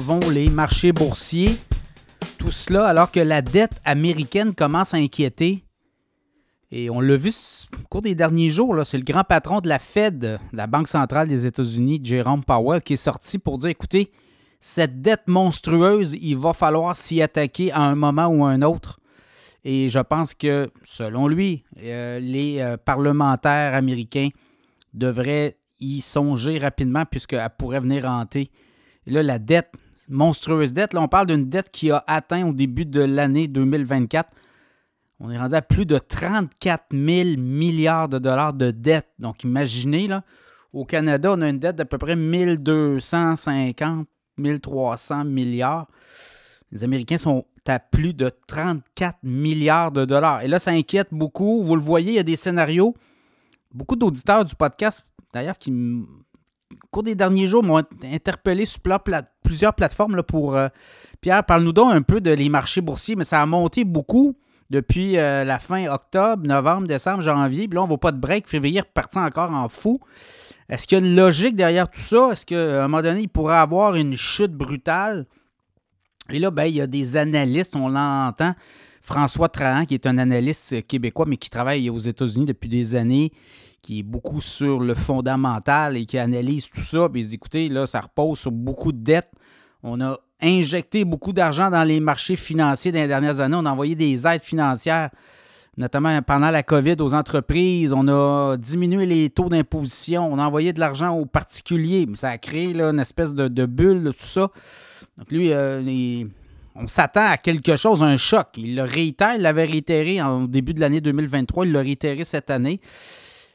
vont les marchés boursiers? Tout cela alors que la dette américaine commence à inquiéter. Et on l'a vu au cours des derniers jours, c'est le grand patron de la Fed, la Banque centrale des États-Unis, Jerome Powell, qui est sorti pour dire, écoutez, cette dette monstrueuse, il va falloir s'y attaquer à un moment ou à un autre. Et je pense que, selon lui, euh, les euh, parlementaires américains devraient y songer rapidement puisqu'elle pourrait venir hanter. Et là, la dette, monstrueuse dette, là, on parle d'une dette qui a atteint au début de l'année 2024. On est rendu à plus de 34 000 milliards de dollars de dette. Donc, imaginez, là, au Canada, on a une dette d'à peu près 1250, 1300 milliards. Les Américains sont à plus de 34 milliards de dollars. Et là, ça inquiète beaucoup. Vous le voyez, il y a des scénarios. Beaucoup d'auditeurs du podcast d'ailleurs, qui, cours des derniers jours, m'ont interpellé sur plusieurs plateformes là, pour. Euh, Pierre, parle-nous donc un peu de les marchés boursiers, mais ça a monté beaucoup depuis euh, la fin octobre, novembre, décembre, janvier. Puis là, on ne va pas de break. Février reparti encore en fou. Est-ce qu'il y a une logique derrière tout ça? Est-ce qu'à un moment donné, il pourrait avoir une chute brutale? Et là, ben, il y a des analystes, on l'entend. François Trahan, qui est un analyste québécois, mais qui travaille aux États-Unis depuis des années, qui est beaucoup sur le fondamental et qui analyse tout ça. Puis écoutez, là, ça repose sur beaucoup de dettes. On a injecté beaucoup d'argent dans les marchés financiers dans les dernières années. On a envoyé des aides financières, notamment pendant la COVID, aux entreprises. On a diminué les taux d'imposition. On a envoyé de l'argent aux particuliers. Ça a créé une espèce de, bulle, tout ça. Donc lui, euh, on s'attend à quelque chose, un choc. Il le réitère, il l'avait réitéré au début de l'année 2023, il l'a réitéré cette année.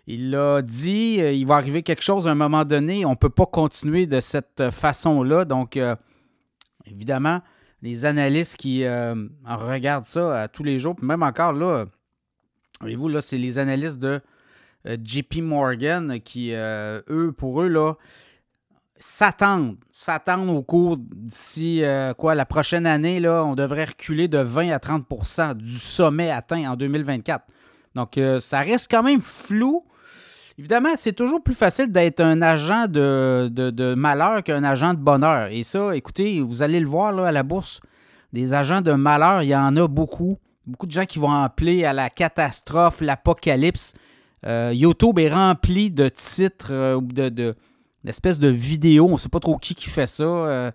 Il l'a dit, euh, il va arriver quelque chose à un moment donné. On ne peut pas continuer de cette façon-là. Donc, euh, évidemment, les analystes qui euh, regardent ça tous les jours, même encore là, voyez-vous, là, c'est les analystes de JP Morgan qui, eux, pour eux, là, s'attendent, s'attendent au cours d'ici quoi la prochaine année, on devrait reculer de 20 à 30% du sommet atteint en 2024. Donc, ça reste quand même flou. Évidemment, c'est toujours plus facile d'être un agent de, malheur qu'un agent de bonheur. Et ça, écoutez, vous allez le voir à la bourse, des agents de malheur, il y en a beaucoup. Beaucoup de gens qui vont appeler à la catastrophe, l'apocalypse. Euh, YouTube est rempli de titres euh, ou de, d'espèces de vidéos. On ne sait pas trop qui qui fait ça. Euh,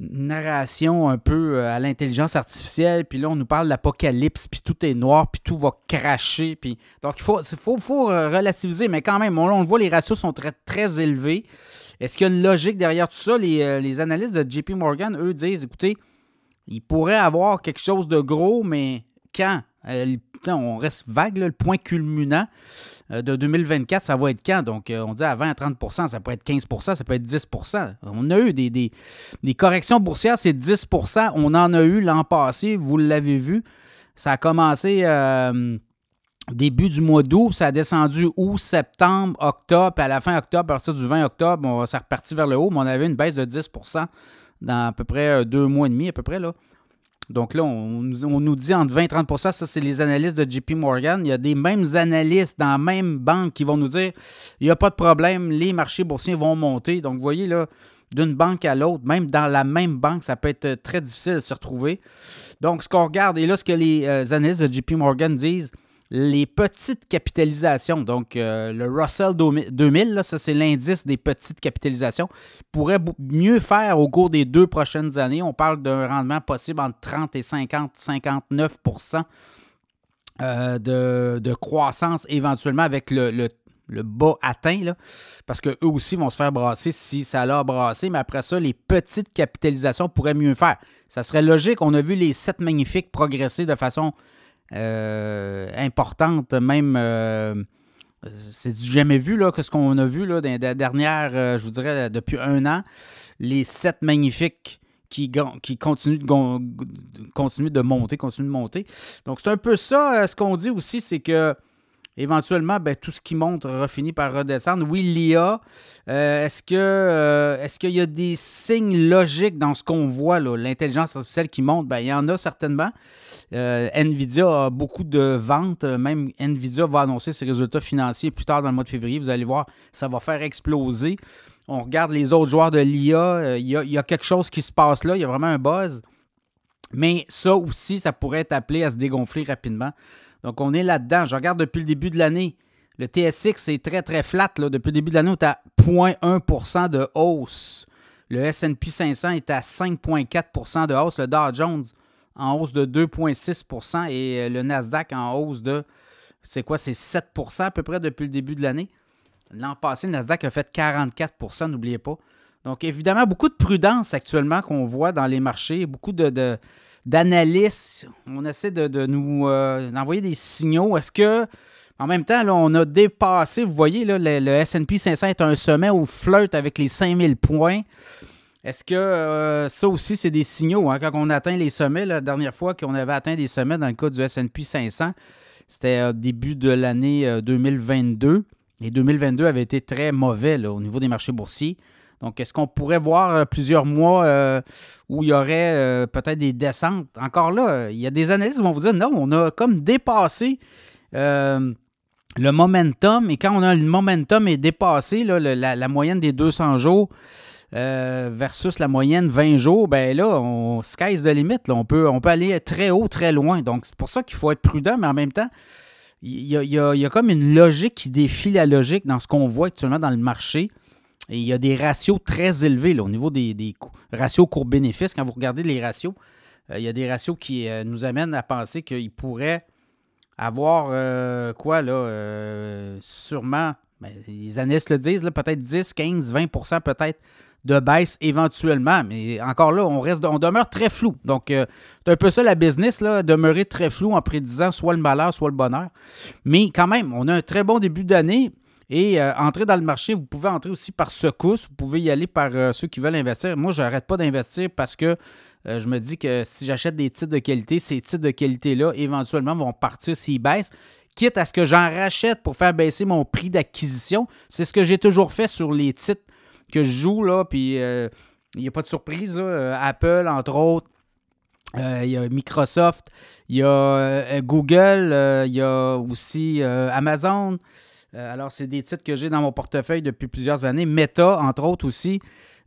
narration un peu euh, à l'intelligence artificielle, puis là, on nous parle d'apocalypse, puis tout est noir, puis tout va cracher. Puis... Donc, il faut, faut, euh, relativiser, mais quand même, on, le voit, les ratios sont très, très élevés. Est-ce qu'il y a une logique derrière tout ça? Les, les analystes de JP Morgan, eux, disent, écoutez, il pourrait avoir quelque chose de gros, mais quand? on reste vague, le point culminant. Euh, de 2024, ça va être quand? Donc, euh, on dit à 20 à 30% ça peut être 15% ça peut être 10% On a eu des, corrections boursières, c'est 10% On en a eu l'an passé, vous l'avez vu. Ça a commencé euh, début du mois d'août, ça a descendu août, septembre, octobre, à la fin octobre, à partir du 20 octobre, on, ça reparti vers le haut, mais on avait une baisse de 10% dans à peu près deux mois et demi, à peu près. Là. Donc là, on, nous dit entre 20 et 30% ça, c'est les analystes de JP Morgan. Il y a des mêmes analystes dans la même banque qui vont nous dire il n'y a pas de problème, les marchés boursiers vont monter. Donc, vous voyez, là, d'une banque à l'autre, même dans la même banque, ça peut être très difficile de se retrouver. Donc, ce qu'on regarde, et là, ce que les euh, analystes de JP Morgan disent, les petites capitalisations, donc euh, le Russell 2000, ça c'est l'indice des petites capitalisations, pourrait mieux faire au cours des deux prochaines années. On parle d'un rendement possible entre 30 et 50, 59% euh, de, croissance éventuellement avec le, bas atteint, là, parce qu'eux aussi vont se faire brasser si ça l'a brassé, mais après ça, les petites capitalisations pourraient mieux faire. Ça serait logique. On a vu les 7 magnifiques progresser de façon importante, même. Euh, c'est jamais vu, là, que ce qu'on a vu là, dans les dernières, euh, je vous dirais, depuis un an, les sept magnifiques qui, qui continuent, de, continuent de monter, continuent de monter. Donc, c'est un peu ça. Ce qu'on dit aussi, c'est que éventuellement, ben, tout ce qui monte finit par redescendre. Oui, l'IA, est-ce que est-ce qu'il y a des signes logiques dans ce qu'on voit, l'intelligence artificielle qui monte? Ben, il y en a certainement. Euh, Nvidia a beaucoup de ventes. Même Nvidia va annoncer ses résultats financiers plus tard dans le mois de février. Vous allez voir, ça va faire exploser. On regarde les autres joueurs de l'IA, il y, a quelque chose qui se passe là, il y a vraiment un buzz. Mais ça aussi, ça pourrait être appelé à se dégonfler rapidement. Donc, on est là-dedans. Je regarde depuis le début de l'année. Le TSX est très, très flat. Depuis le début de l'année, on est à 0,1% de hausse. Le SP 500 est à 5,4% de hausse. Le Dow Jones en hausse de 2,6% et euh, le Nasdaq en hausse de, c'est quoi, c'est 7% à peu près depuis le début de l'année. L'an passé, le Nasdaq a fait 44% n'oubliez pas. Donc, évidemment, beaucoup de prudence actuellement qu'on voit dans les marchés, beaucoup de, d'analyses. On essaie de, nous euh, envoyer des signaux. Est-ce que, en même temps, on a dépassé, vous voyez, le, SP 500 est un sommet où flirte avec les 5000 points. Est-ce que euh, ça aussi, c'est des signaux? Hein? Quand on atteint les sommets, la dernière fois qu'on avait atteint des sommets dans le cas du SP 500, c'était au début de l'année 2022. Euh, Et 2022 avait été très mauvais au niveau des marchés boursiers. Donc, est-ce qu'on pourrait voir euh, plusieurs mois euh, où il y aurait euh, peut-être des descentes? Encore là, il y a des analystes qui vont vous dire non, on a comme dépassé le momentum. Et quand on a le momentum est dépassé, la, moyenne des 200 jours versus la moyenne 20 jours, ben là, on sky's the limit. On, peut, on peut aller très haut, très loin. Donc, c'est pour ça qu'il faut être prudent, mais en même temps, il y, il y a comme une logique qui défie la logique dans ce qu'on voit actuellement dans le marché. Et il y a des ratios très élevés au niveau des, ratios court-bénéfice. Quand vous regardez les ratios, euh, il y a des ratios qui euh, nous amènent à penser qu'il pourrait avoir euh, quoi là, sûrement, ben, les analystes le disent, peut-être 10, 15, 20% peut-être de baisse éventuellement. Mais encore là, on, reste, on demeure très flou. Donc, c'est un peu ça la business, là, demeurer très flou en prédisant soit le malheur, soit le bonheur. Mais quand même, on a un très bon début d'année. Et euh, entrer dans le marché, vous pouvez entrer aussi par secousse. Vous pouvez y aller par euh, ceux qui veulent investir. Moi, je n'arrête pas d'investir parce que euh, je me dis que si j'achète des titres de qualité, ces titres de qualité-là, éventuellement, vont partir s'ils baissent. Quitte à ce que j'en rachète pour faire baisser mon prix d'acquisition. C'est ce que j'ai toujours fait sur les titres que je joue. Là, puis il n'y a pas de surprise. Apple, entre autres. Il y a Microsoft, il y a Google, il y a aussi Amazon, euh, alors, c'est des titres que j'ai dans mon portefeuille depuis plusieurs années. Meta, entre autres aussi,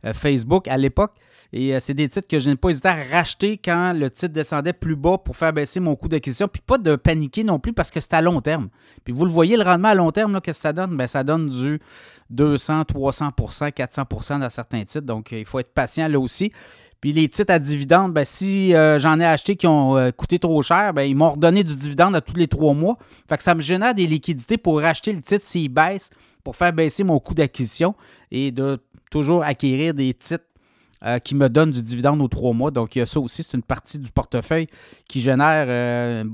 euh, Facebook à l'époque. Et euh, c'est des titres que je n'ai pas hésité à racheter quand le titre descendait plus bas pour faire baisser mon coût d'acquisition. Puis pas de paniquer non plus parce que c'est à long terme. Puis vous le voyez, le rendement à long terme, qu'est-ce que ça donne? Bien, ça donne du 200, 300 400 dans certains titres. Donc, il faut être patient là aussi. Puis les titres à dividendes, ben, si euh, j'en ai acheté qui ont euh, coûté trop cher, ben, ils m'ont redonné du dividende à tous les trois mois. Fait que ça me génère des liquidités pour racheter le titre s'il baisse, pour faire baisser mon coût d'acquisition et de toujours acquérir des titres euh, qui me donnent du dividende aux trois mois. Donc, il y a ça aussi, c'est une partie du portefeuille qui génère,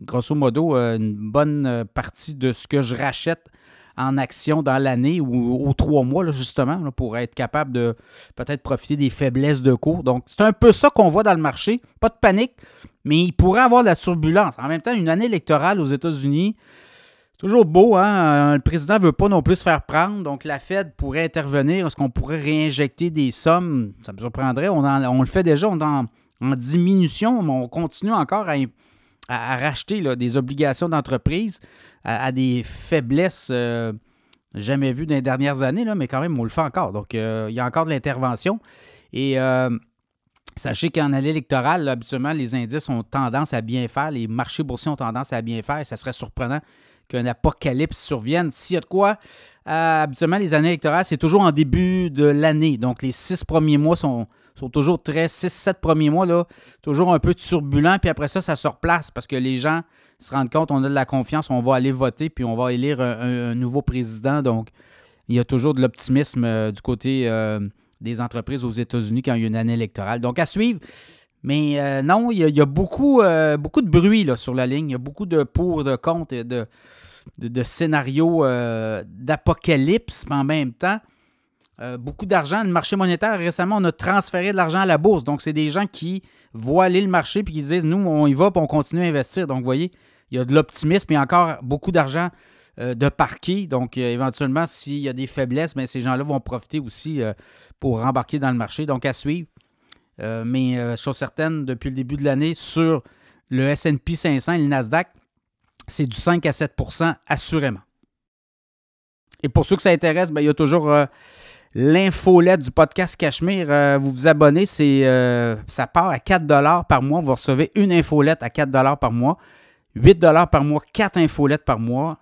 grosso modo, une bonne partie de ce que je rachète en action dans l'année ou aux trois mois, justement, pour être capable de peut-être profiter des faiblesses de cours. Donc, c'est un peu ça qu'on voit dans le marché. Pas de panique, mais il pourrait avoir de la turbulence. En même temps, une année électorale aux États-Unis, toujours beau, hein? Le président ne veut pas non plus se faire prendre, donc la Fed pourrait intervenir. Est-ce qu'on pourrait réinjecter des sommes? Ça me surprendrait. On, on le fait déjà, on est en, diminution, mais on continue encore à, à, racheter des obligations d'entreprise à, des faiblesses euh, jamais vues dans les dernières années, là, mais quand même, on le fait encore. Donc, euh, il y a encore de l'intervention. Et euh, sachez qu'en année électorale, habituellement, les indices ont tendance à bien faire, les marchés boursiers ont tendance à bien faire. Ça serait surprenant qu'un apocalypse survienne. S'il y a de quoi, habituellement, les années électorales, c'est toujours en début de l'année. Donc, les six premiers mois sont, sont toujours très, six, sept premiers mois, toujours un peu turbulents. Puis après ça, ça se replace parce que les gens se rendent compte, on a de la confiance, on va aller voter, puis on va élire un, nouveau président. Donc, il y a toujours de l'optimisme euh, du côté euh, des entreprises aux États-Unis quand il y a une année électorale. Donc, à suivre. Mais euh, non, il y a, beaucoup, de bruit là, sur la ligne. Il y a beaucoup de pour, de contre de, de, scénarios d'apocalypse, en même temps, beaucoup d'argent. Le marché monétaire, récemment, on a transféré de l'argent à la bourse. Donc, c'est des gens qui voient aller le marché puis qui disent nous, on y va puis on continue à investir. Donc, vous voyez, il y a de l'optimisme et encore beaucoup d'argent euh, de parquet. Donc, euh, éventuellement, s'il y a des faiblesses, ben, ces gens-là vont profiter aussi euh, pour rembarquer dans le marché. Donc, à suivre. mais chose certaine, depuis le début de l'année, sur le SP 500 et le Nasdaq, c'est du 5 à 7% assurément. Et pour ceux que ça intéresse, ben, il y a toujours l'infolette du podcast Cachemire. Euh, vous vous abonnez, c'est, euh, ça part à 4 par mois. Vous recevez une infolette à 4 par mois, 8 par mois, 4 infolettes par mois.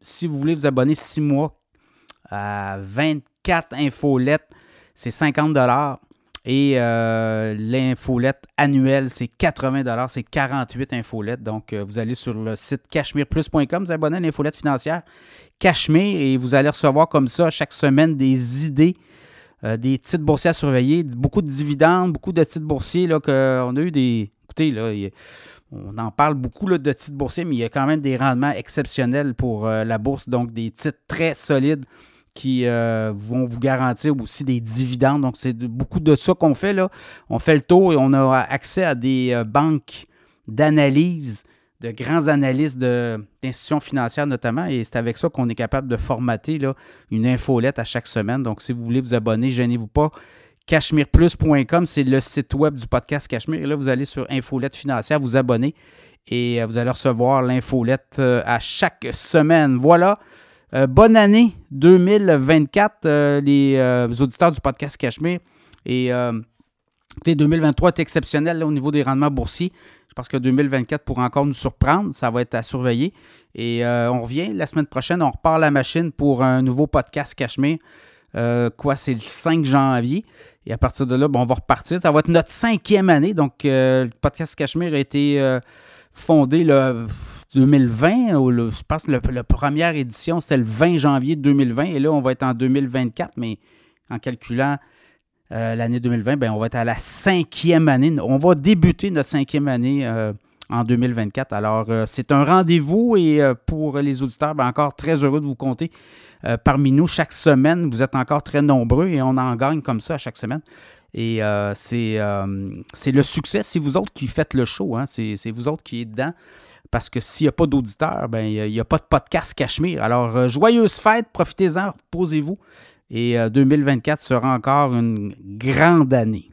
Si vous voulez vous abonner 6 mois à 24 infolettes, c'est 50 et euh, l'infolette annuelle, c'est 80 c'est 48 infolettes. Donc, euh, vous allez sur le site cachemireplus.com, vous abonnez à l'infolette financière Cachemire et vous allez recevoir comme ça chaque semaine des idées, euh, des titres boursiers à surveiller, beaucoup de dividendes, beaucoup de titres boursiers. Là, a eu des. Écoutez, là, on en parle beaucoup là, de titres boursiers, mais il y a quand même des rendements exceptionnels pour la bourse, donc des titres très solides qui euh, vont vous garantir aussi des dividendes. Donc, c'est beaucoup de ça qu'on fait. Là. On fait le tour et on a accès à des euh, banques d'analyse, de grands analystes d'institutions financières notamment. Et c'est avec ça qu'on est capable de formater là, une infolette à chaque semaine. Donc, si vous voulez vous abonner, gênez-vous pas. CashmirePlus.com, c'est le site web du podcast Cachemire. Et là, vous allez sur Infolette financière, vous abonner et euh, vous allez recevoir l'infolette à chaque semaine. Voilà. Euh, bonne année 2024, euh, euh, les auditeurs du podcast Cachemire. Et 2023 est exceptionnel au niveau des rendements boursiers. Je pense que 2024 pourra encore nous surprendre. Ça va être à surveiller. Et on revient la semaine prochaine. On repart la machine pour un nouveau podcast Cachemire. quoi, c'est le 5 janvier. Et à partir de là, on va repartir. Ça va être notre cinquième année. Donc, le podcast Cachemire a été fondé le 2020, ou le, je pense que la première édition, c'est le 20 janvier 2020, et là, on va être en 2024, mais en calculant euh, l'année 2020, ben, on va être à la cinquième année. On va débuter notre cinquième année euh, en 2024. Alors, euh, c'est un rendez-vous et pour les auditeurs, ben, encore très heureux de vous compter parmi nous chaque semaine. Vous êtes encore très nombreux et on en gagne comme ça à chaque semaine. Et c'est le succès. C'est vous autres qui faites le show. Hein. C'est vous autres qui êtes dedans. Parce que s'il n'y a pas d'auditeurs, ben, il n'y a, pas de podcast Cachemire. Alors, euh, joyeuse fête, profitez-en, reposez-vous. Et 2024 euh, sera encore une grande année.